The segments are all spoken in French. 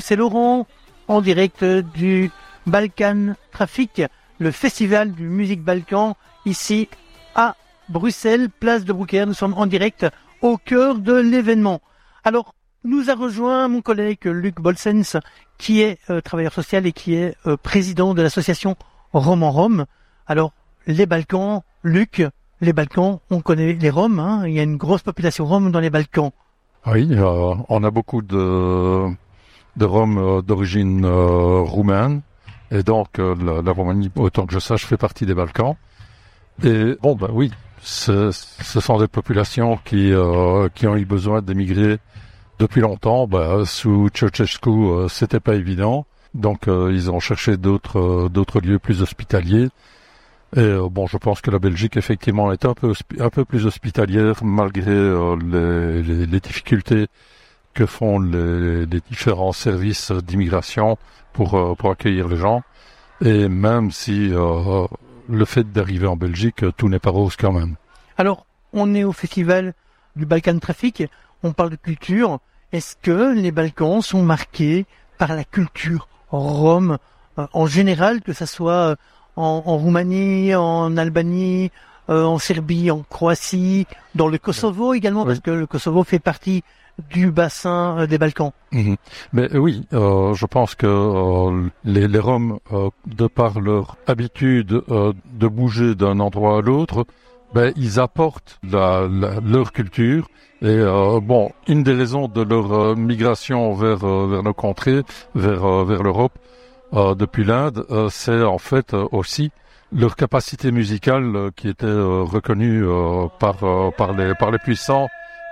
Bruxelles-Oran, en direct du Balkan Traffic, le festival du Musique Balkan, ici à Bruxelles, place de Brouckère. Nous sommes en direct au cœur de l'événement. Alors, nous a rejoint mon collègue Luc Bolsens, qui est euh, travailleur social et qui est euh, président de l'association Rome en Rome. Alors, les Balkans, Luc, les Balkans, on connaît les Roms, hein, il y a une grosse population Rome dans les Balkans. Oui, euh, on a beaucoup de, de Roms d'origine roumaine, et donc la, Roumanie, autant que je sache, fait partie des Balkans. Et bon, ben oui, ce, sont des populations qui, qui ont eu besoin d'émigrer depuis longtemps. Bah, sous Ceausescu, euh, c'était pas évident. Donc euh, ils ont cherché d'autres euh, d'autres lieux plus hospitaliers. Et bon, je pense que la Belgique effectivement est un peu un peu plus hospitalière malgré les, difficultés que font les, différents services d'immigration pour pour accueillir les gens. Et même si le fait d'arriver en Belgique, tout n'est pas rose quand même. Alors, on est au festival du Balkan Traffic, on parle de culture. Est-ce que les Balkans sont marqués par la culture rome euh, en général, que ce soit euh, en, Roumanie, en Albanie, euh, en Serbie, en Croatie, dans le Kosovo également, parce que le Kosovo fait partie du bassin des Balkans. Mhm. Mais oui, je pense que les, les, Roms, de par leur habitude de bouger d'un endroit à l'autre, ben, ils apportent la, leur culture. Et euh, bon, une des raisons de leur euh, migration vers euh, vers nos contrées, vers vers l'Europe, depuis l'Inde, c'est en fait aussi leur capacité musicale qui était reconnue par par les par les puissants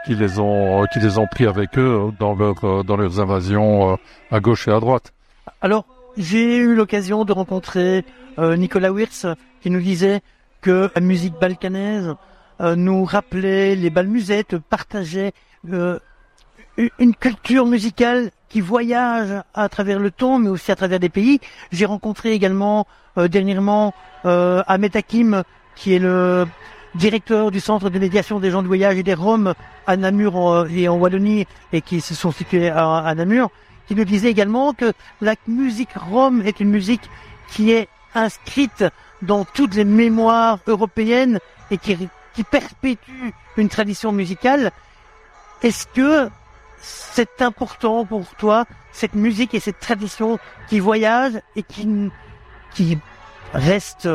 qui les ont qui les ont pris avec eux dans leur dans leurs invasions à gauche et à droite. Alors, j'ai eu l'occasion de rencontrer Nicolas Wirtz qui nous disait que la musique balkanaise euh, nous rappelait les balmusettes, partageait euh, une culture musicale qui voyage à travers le temps, mais aussi à travers des pays. J'ai rencontré également euh, dernièrement Ahmed Hakim, qui est le directeur du centre de médiation des gens de voyage et des Roms à Namur et en Wallonie, et qui se sont situés à, à Namur, qui nous disait également que la musique rome est une musique qui est inscrite dans toutes les mémoires européennes et qui, qui perpétue une tradition musicale. Est-ce que c'est important pour toi, cette musique et cette tradition qui voyage et qui, qui reste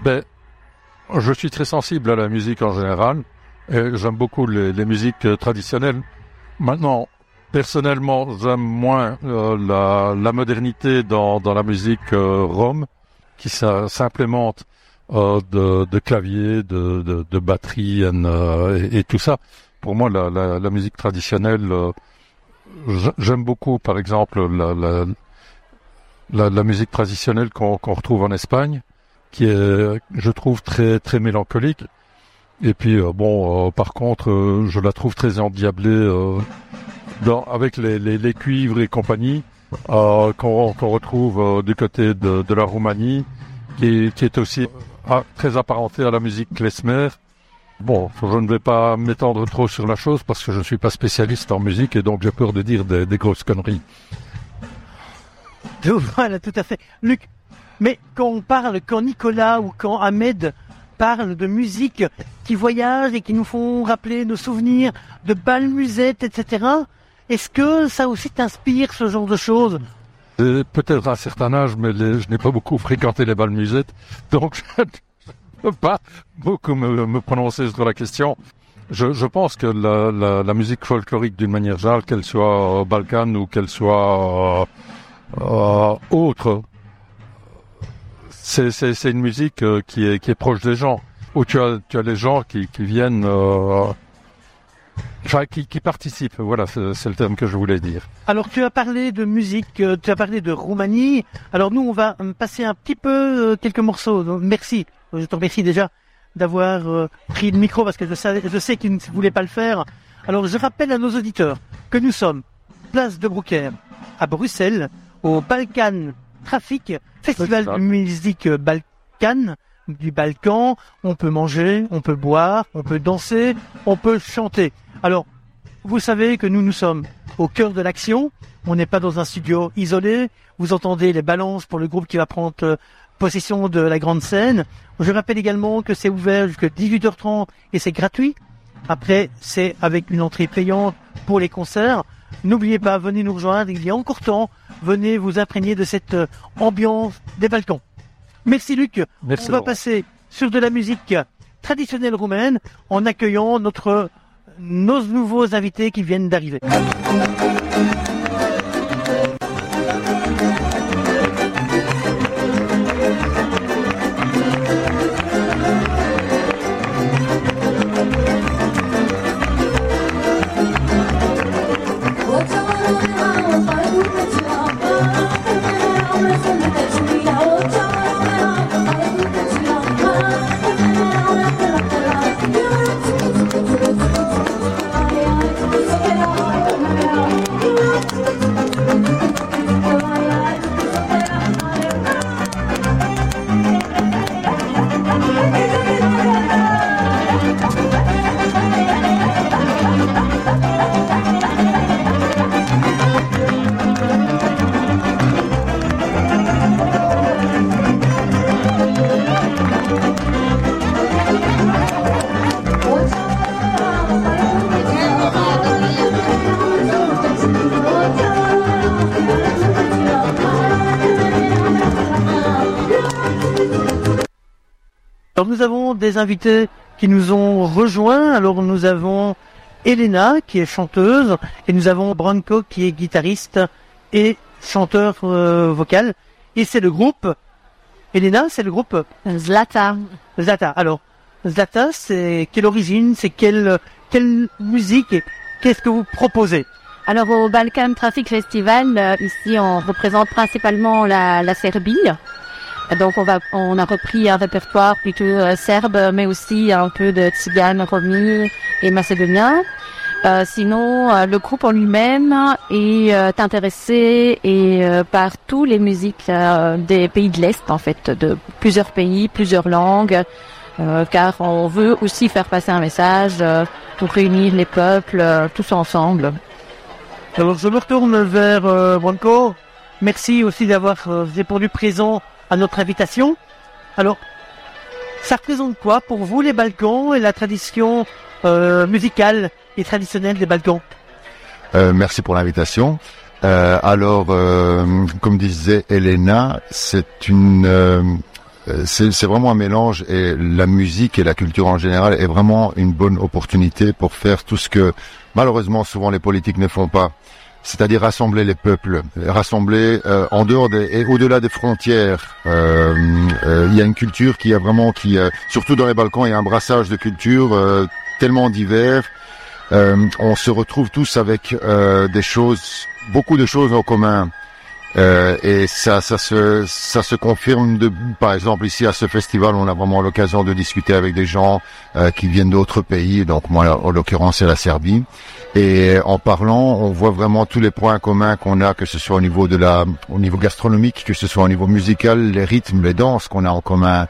Ben, je suis très sensible à la musique en général. et J'aime beaucoup les, musiques traditionnelles. Maintenant, personnellement, j'aime moins euh, la, modernité dans, dans la musique euh, rome qui s'implémente euh, de, de, clavier, de, de, batterie euh, et, tout ça. Pour moi, la, musique traditionnelle, euh, j'aime beaucoup, par exemple, la, musique traditionnelle qu'on retrouve en Espagne, qui est, je trouve, très très mélancolique. Et puis, bon, par contre, je la trouve très endiablée avec les, cuivres et compagnie. Euh, qu'on retrouve euh, du côté de, la Roumanie, qui, qui, est aussi euh, très apparenté à la musique klezmer. Bon, je ne vais pas m'étendre trop sur la chose parce que je ne suis pas spécialiste en musique et donc j'ai peur de dire des, des grosses conneries. Voilà, tout à fait. Luc, mais quand on parle, quand Nicolas ou quand Ahmed parle de musique qui voyage et qui nous font rappeler nos souvenirs de balmusettes, etc., est-ce que ça aussi t'inspire ce genre de choses? Peut-être à un certain âge, mais je n'ai pas beaucoup fréquenté les bals musettes, donc je peux pas beaucoup me, prononcer sur la question. Je, pense que la, musique folklorique, d'une manière générale, qu'elle soit Balkan ou qu'elle soit euh, euh, autre, c'est une musique euh, qui est, qui est proche des gens. Où tu as, tu as les gens qui, qui viennent Enfin, qui, qui participe, voilà, c'est le terme que je voulais dire. Alors, tu as parlé de musique, euh, tu as parlé de Roumanie. Alors, nous, on va euh, passer un petit peu euh, quelques morceaux. merci, je te remercie déjà d'avoir pris le micro parce que je, sais, je sais ne voulait pas le faire. Alors, je rappelle à nos auditeurs que nous sommes place de Brouckère à Bruxelles, au Balkan Traffic, festival de musique Balkan du Balkan, on peut manger, on peut boire, on peut danser, on peut chanter. Alors, vous savez que nous, nous sommes au cœur de l'action. On n'est pas dans un studio isolé. Vous entendez les balances pour le groupe qui va prendre euh, possession de la grande scène. Je rappelle également que c'est ouvert jusqu'à 18h30 et c'est gratuit. Après, c'est avec une entrée payante pour les concerts. N'oubliez pas, venez nous rejoindre, il y a encore temps. Venez vous imprégner de cette euh, ambiance des Balkans. Merci Luc. Merci, On va passer sur de la musique traditionnelle roumaine en accueillant notre nos nouveaux invités qui viennent d'arriver. Des invités qui nous ont rejoints. Alors nous avons Elena qui est chanteuse et nous avons Branco qui est guitariste et chanteur euh, vocal. Et c'est le groupe. Elena, c'est le groupe Zlata. Zlata. Alors Zlata, c'est quelle origine, c'est quelle quelle musique et qu'est-ce que vous proposez? Alors au Balkan Traffic Festival, euh, ici on représente principalement la, la Serbie. Donc on va, on a repris un répertoire plutôt euh, serbe, mais aussi un peu de tzigane, romi et macédonien. Euh, sinon, euh, le groupe en lui-même est euh, intéressé et euh, par tous les musiques des pays de l'Est, en fait, de plusieurs pays, plusieurs langues, car on veut aussi faire passer un message pour réunir les peuples tous ensemble. Alors je me retourne vers Branco. Merci aussi d'avoir répondu présent à notre invitation. Alors, ça représente quoi pour vous les Balkans et la tradition euh, musicale et traditionnelle des Balkans? Euh, merci pour l'invitation. Euh, alors, comme disait Elena, c'est une, c'est vraiment un mélange et la musique et la culture en général est vraiment une bonne opportunité pour faire tout ce que malheureusement souvent les politiques ne font pas. C'est-à-dire rassembler les peuples, rassembler euh, en dehors des, et au-delà des frontières. Euh, euh, Il y a une culture qui a vraiment, qui, surtout dans les Balkans, il y a un brassage de cultures tellement divers. On se retrouve tous avec des choses, beaucoup de choses en commun. Euh, et ça, ça se, ça se confirme. De, par exemple, ici à ce festival, on a vraiment l'occasion de discuter avec des gens euh, qui viennent d'autres pays. Donc moi, en l'occurrence, c'est la Serbie. Et en parlant, on voit vraiment tous les points communs qu'on a, que ce soit au niveau de la, au niveau gastronomique, que ce soit au niveau musical, les rythmes, les danses qu'on a en commun.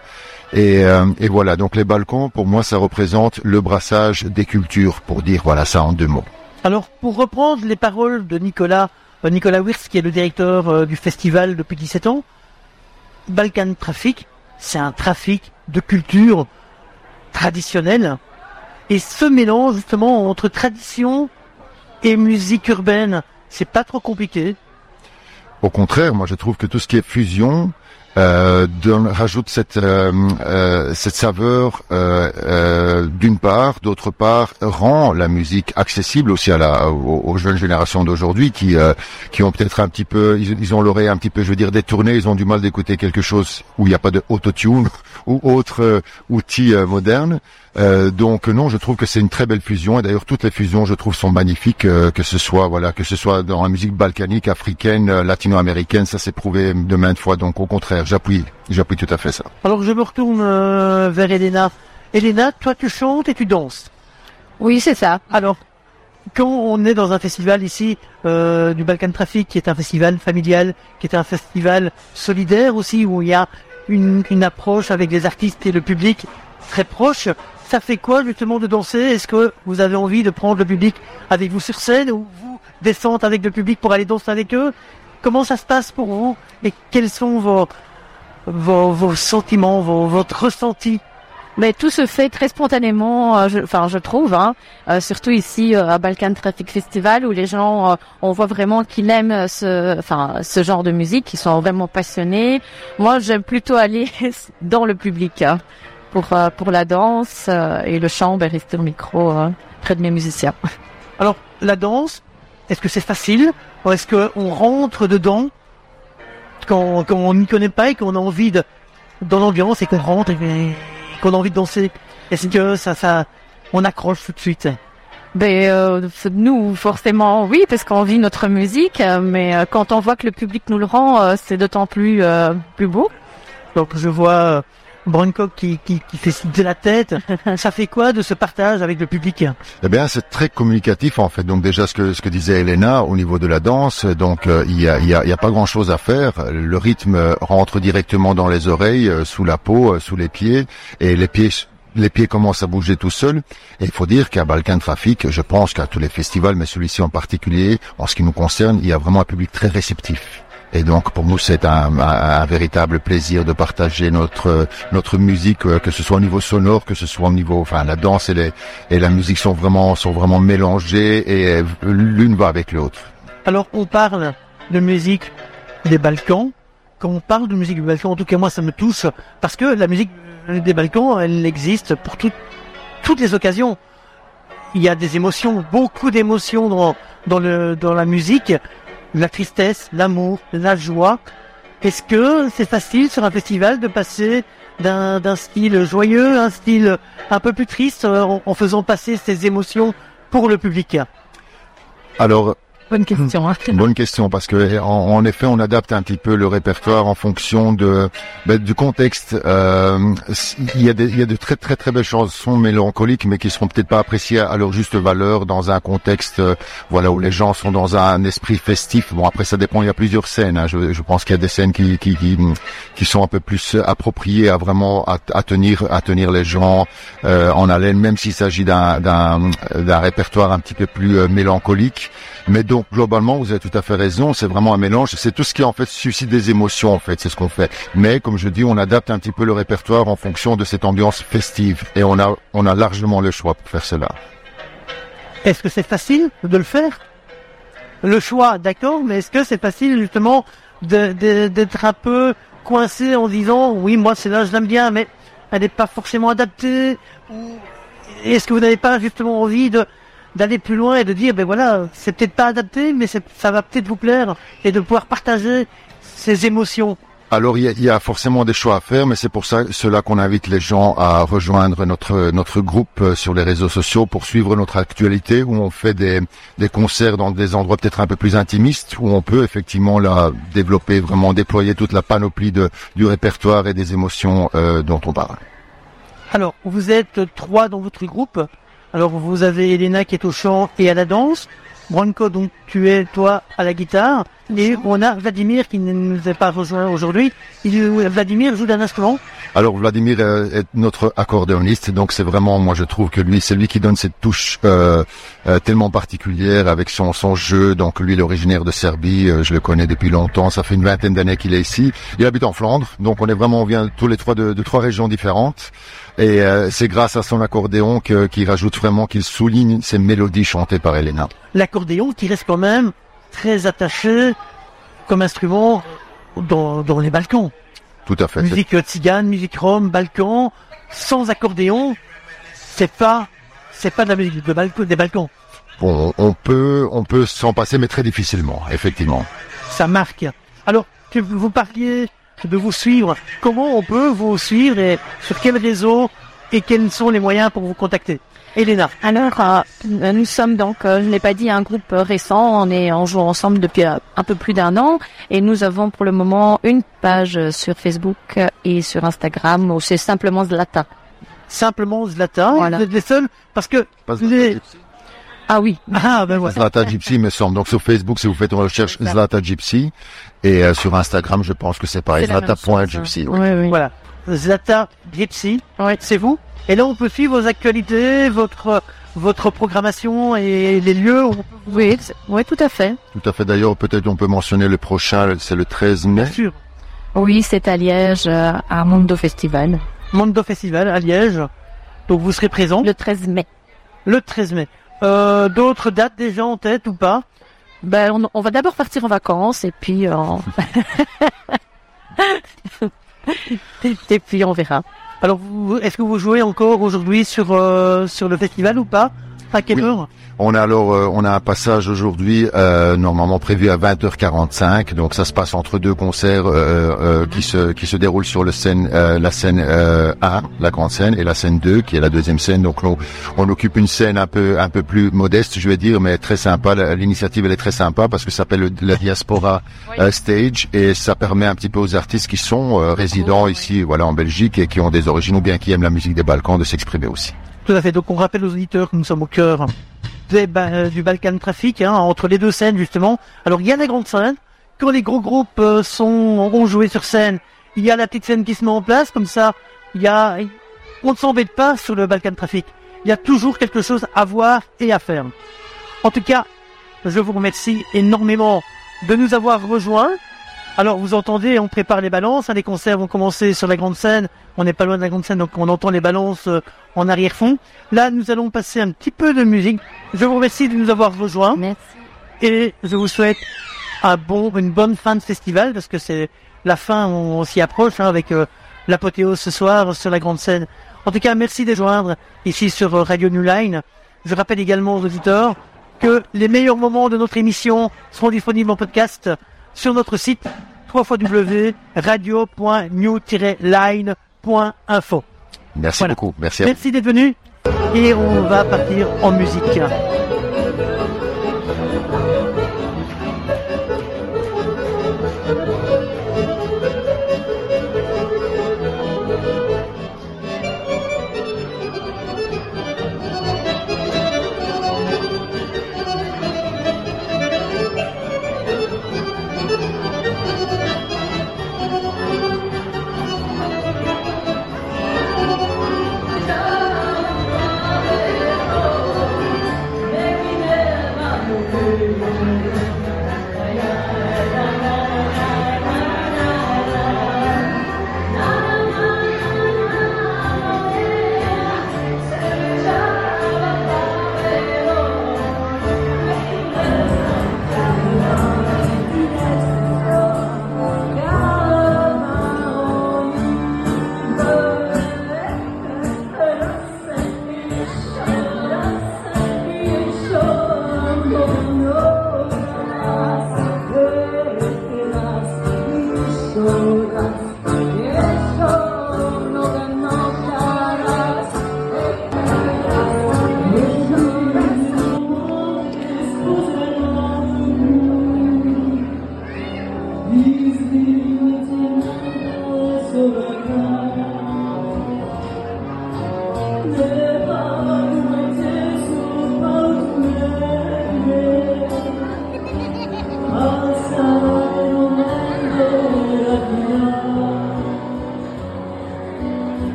Et, euh, et voilà, donc les Balkans, pour moi, ça représente le brassage des cultures, pour dire voilà ça en deux mots. Alors, pour reprendre les paroles de Nicolas, Nicolas Wirtz, qui est le directeur euh, du festival depuis 17 ans, Balkan Traffic, c'est un trafic de culture traditionnelle. Et ce mélange, justement, entre tradition et musique urbaine, c'est pas trop compliqué. Au contraire, moi je trouve que tout ce qui est fusion euh, rajoute cette euh, euh, cette saveur euh, euh, d'une part, d'autre part rend la musique accessible aussi à la aux, jeunes générations d'aujourd'hui qui qui ont peut-être un petit peu ils, ils ont l'oreille un petit peu je veux dire détournée, ils ont du mal d'écouter quelque chose où il n'y a pas de autotune ou autre outil moderne. Euh, donc non, je trouve que c'est une très belle fusion et d'ailleurs toutes les fusions je trouve sont magnifiques euh, que ce soit voilà que ce soit dans la musique balkanique, africaine, euh, latino-américaine, ça s'est prouvé de maintes fois donc au contraire, j'appuie j'appuie tout à fait ça. Alors, je me retourne euh, vers Elena. Elena, toi, tu chantes et tu danses. Oui, c'est ça. Alors, quand on est dans un festival ici euh, du Balkan Traffic, qui est un festival familial, qui est un festival solidaire aussi, où il y a une, une approche avec les artistes et le public très proche, ça fait quoi justement de danser? Est-ce que vous avez envie de prendre le public avec vous sur scène ou vous descendre avec le public pour aller danser avec eux? Comment ça se passe pour vous? Et quels sont vos, vos, vos sentiments, vos, votre ressenti? Mais tout se fait très spontanément, euh, je, enfin je trouve, hein, euh, surtout ici euh, à Balkan Traffic Festival où les gens, on voit vraiment qu'ils aiment ce, enfin ce genre de musique, qu'ils sont vraiment passionnés. Moi, j'aime plutôt aller dans le public hein, pour pour la danse et le chant, ben, rester au micro près de mes musiciens. Alors la danse, est-ce que c'est facile ou est-ce qu'on rentre dedans quand, quand on n'y connaît pas et qu'on a envie de dans l'ambiance et qu'on rentre et qu'on a envie de danser? Est-ce que ça, ça, on accroche tout de suite? Ben euh, nous forcément oui parce qu'on vit notre musique euh, mais euh, quand on voit que le public nous le rend c'est d'autant plus plus beau. Donc je vois Brancock qui, qui, qui fait de la tête. Ça fait quoi de ce partage avec le public? Eh bien, c'est très communicatif en fait. Donc déjà ce que ce que disait Elena au niveau de la danse, donc euh, il y a il y a, y a pas grand chose à faire. Le rythme rentre directement dans les oreilles, euh, sous la peau, euh, sous les pieds, et les pieds les pieds commencent à bouger tout seuls. Et il faut dire qu'à Balkan Traffic, je pense qu'à tous les festivals, mais celui-ci en particulier, en ce qui nous concerne, il y a vraiment un public très réceptif. Et donc pour nous c'est un, un, véritable plaisir de partager notre notre musique, euh, que ce soit au niveau sonore, que ce soit au niveau, enfin la danse et, les, et la musique sont vraiment sont vraiment mélangées et l'une va avec l'autre. Alors on parle de musique des Balkans. Quand on parle de musique des Balkans, en tout cas moi ça me touche parce que la musique des Balkans, elle existe pour toutes toutes les occasions. Il y a des émotions, beaucoup d'émotions dans dans le dans la musique la tristesse, l'amour, la joie. Est-ce que c'est facile sur un festival de passer d'un style joyeux à un style un peu plus triste euh, en faisant passer ces émotions pour le public? Alors, Bonne question. Hein. Bonne question parce que en, effet on adapte un petit peu le répertoire en fonction de ben, du contexte. Euh, il y a des il y a de très très très belles chansons mélancoliques mais qui seront peut-être pas appréciées à leur juste valeur dans un contexte euh, voilà où les gens sont dans un esprit festif. Bon après ça dépend il y a plusieurs scènes. Hein. Je, je, pense qu'il y a des scènes qui, qui qui, qui sont un peu plus appropriées à vraiment à, à tenir à tenir les gens euh, en haleine même s'il s'agit d'un d'un d'un répertoire un petit peu plus euh, mélancolique. Mais donc globalement, vous avez tout à fait raison. C'est vraiment un mélange. C'est tout ce qui en fait suscite des émotions en fait. C'est ce qu'on fait. Mais comme je dis, on adapte un petit peu le répertoire en fonction de cette ambiance festive et on a on a largement le choix pour faire cela. Est-ce que c'est facile de le faire? Le choix, d'accord, mais est-ce que c'est facile justement d'être un peu coincé en disant oui, moi c'est là, je l'aime bien, mais elle n'est pas forcément adaptée Est-ce que vous n'avez pas justement envie de d'aller plus loin et de dire, ben voilà, c'est peut-être pas adapté, mais ça va peut-être vous plaire et de pouvoir partager ces émotions. Alors il y, a, forcément des choix à faire, mais c'est pour ça cela qu'on invite les gens à rejoindre notre notre groupe euh, sur les réseaux sociaux pour suivre notre actualité, où on fait des, des concerts dans des endroits peut-être un peu plus intimistes, où on peut effectivement là développer vraiment déployer toute la panoplie de, du répertoire et des émotions euh, dont on parle. Alors vous êtes trois dans votre groupe. Alors vous avez Elena qui est au chant et à la danse, Branko donc tu es toi à la guitare, et on a Vladimir qui ne nous a pas rejoint aujourd'hui. Vladimir joue d'un instrument. Alors Vladimir euh, est notre accordéoniste, donc c'est vraiment, moi je trouve que lui, c'est lui qui donne cette touche euh, euh, tellement particulière avec son, son jeu. Donc lui, l'originaire de Serbie, je le connais depuis longtemps, ça fait une vingtaine d'années qu'il est ici. Il habite en Flandre, donc on est vraiment, on vient tous les trois de, de trois régions différentes. Et euh, c'est grâce à son accordéon qu'il rajoute vraiment, qu'il souligne ces mélodies chantées par Elena. L'accordéon qui reste quand même très attaché comme instrument dans, dans les Balkans. Tout à fait. Musique tzigane, musique rome, Balkan, sans accordéon, c'est pas, c'est pas de la musique de Balkan, des Balkans. Bon, on peut, on peut s'en passer, mais très difficilement, effectivement. Ça marque. Alors, que vous parliez de vous suivre. Comment on peut vous suivre et sur quel réseau et quels sont les moyens pour vous contacter? Elena. Alors, euh, nous sommes donc, euh, je ne l'ai pas dit, un groupe récent. On est, on joue ensemble depuis euh, un peu plus d'un an et nous avons pour le moment une page sur Facebook et sur Instagram où c'est simplement Zlata. Simplement Zlata. Voilà. Vous êtes les seuls parce que les... Ah oui. Ah ben voilà. Zlata Gypsy me semble. Donc sur Facebook, si vous faites une recherche Zlata Gypsy, et euh, sur Instagram, je pense que c'est pareil. Zlata.gypsy. Oui. Oui, Voilà. Zlata Gypsy. Ouais. C'est vous Et là, on peut suivre vos actualités, votre votre programmation et les lieux où Oui, oui, tout à fait. Tout à fait. D'ailleurs, peut-être on peut mentionner le prochain, c'est le 13 mai. Bien sûr. Oui, c'est à Liège, euh, à Mondo Festival, Mondo Festival à Liège. Donc vous serez présent le 13 mai. le 13 mai. Euh, D'autres dates déjà en tête ou pas? Ben, on, on va d'abord partir en vacances et puis euh, et puis on verra. Alors, vous- est-ce que vous jouez encore aujourd'hui sur euh, sur le festival ou pas? À quelle Oui. heure? On a alors, euh, on a un passage aujourd'hui euh, normalement prévu à 20h45. Donc ça se passe entre deux concerts euh, euh, qui se qui se déroulent sur le scène, euh, la scène euh, 1, la grande scène, et la scène 2 qui est la deuxième scène. Donc on, on occupe une scène un peu un peu plus modeste, je vais dire, mais très sympa. L'initiative elle est très sympa parce que ça s'appelle le- la Diaspora euh, Stage et ça permet un petit peu aux artistes qui sont euh, résidents ici, voilà, en Belgique et qui ont des origines ou bien qui aiment la musique des Balkans de s'exprimer aussi. Tout à fait. Donc on rappelle aux auditeurs que nous sommes au cœur euh, du Balkan Traffic, hein, entre les deux scènes justement. Alors il y a la grande scène. Quand les gros groupes euh, sont ont joué sur scène, il y a la petite scène qui se met en place. Comme ça, il y a on ne s'embête pas sur le Balkan Traffic. Il y a toujours quelque chose à voir et à faire. En tout cas, je vous remercie énormément de nous avoir rejoints. Alors vous entendez, on prépare les balances, hein, les concerts vont commencer sur la grande scène, on n'est pas loin de la grande scène, donc on entend les balances euh, en arrière-fond. Là, nous allons passer un petit peu de musique. Je vous remercie de nous avoir rejoints Merci. et je vous souhaite un bon, une bonne fin de festival parce que c'est la fin, on, s'y approche hein, avec euh, l'apothéose ce soir sur la grande scène. En tout cas, merci de joindre ici sur euh, Radio New Line. Je rappelle également aux auditeurs que les meilleurs moments de notre émission seront disponibles en podcast sur notre site www.radio.new-line.info. Merci Voilà. beaucoup. Merci. Merci d'être venu et on va partir en musique. Nous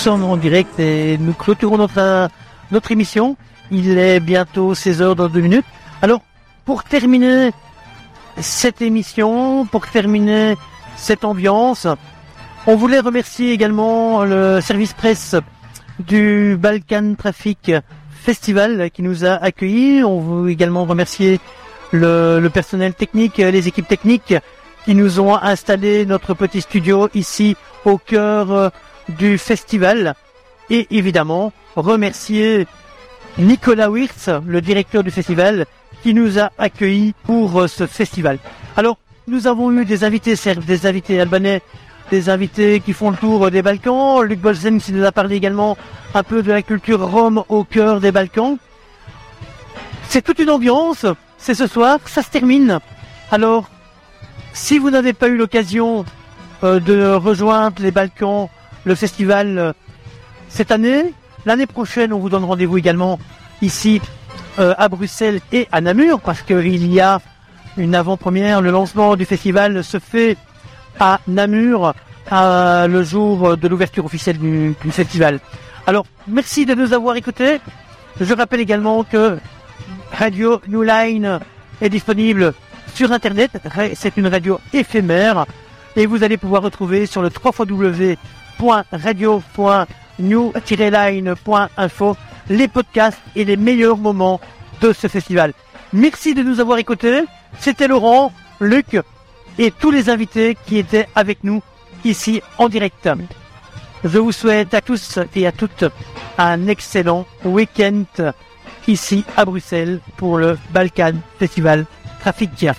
sommes en direct et nous clôturons notre, notre émission. Il est bientôt 16h dans deux minutes. Alors, pour terminer cette émission, pour terminer cette ambiance, on voulait remercier également le service presse du Balkan Traffic Festival qui nous a accueillis. On veut également remercier le, le personnel technique, les équipes techniques qui nous ont installé notre petit studio ici au cœur euh, du festival. Et évidemment, remercier Nicolas Wirtz, le directeur du festival, qui nous a accueillis pour euh, ce festival. Alors, nous avons eu des invités serbes, des invités albanais, des invités qui font le tour des Balkans. Luc Bolsen qui nous a parlé également un peu de la culture rome au cœur des Balkans. C'est toute une ambiance. C'est ce soir, ça se termine. Alors, si vous n'avez pas eu l'occasion euh, de rejoindre les Balkans, le festival euh, cette année, l'année prochaine, on vous donne rendez-vous également ici euh, à Bruxelles et à Namur parce qu'il y a une avant-première. Le lancement du festival se fait à Namur le jour de l'ouverture officielle du, festival. Alors, merci de nous avoir écoutés. Je rappelle également que Radio New Line est disponible sur Internet. C'est une radio éphémère et vous allez pouvoir retrouver sur le www.radio.new-line.info les podcasts et les meilleurs moments de ce festival. Merci de nous avoir écoutés. C'était Laurent, Luc et tous les invités qui étaient avec nous ici en direct. Je vous souhaite à tous et à toutes un excellent week-end ici à Bruxelles pour le Balkan Festival Trafic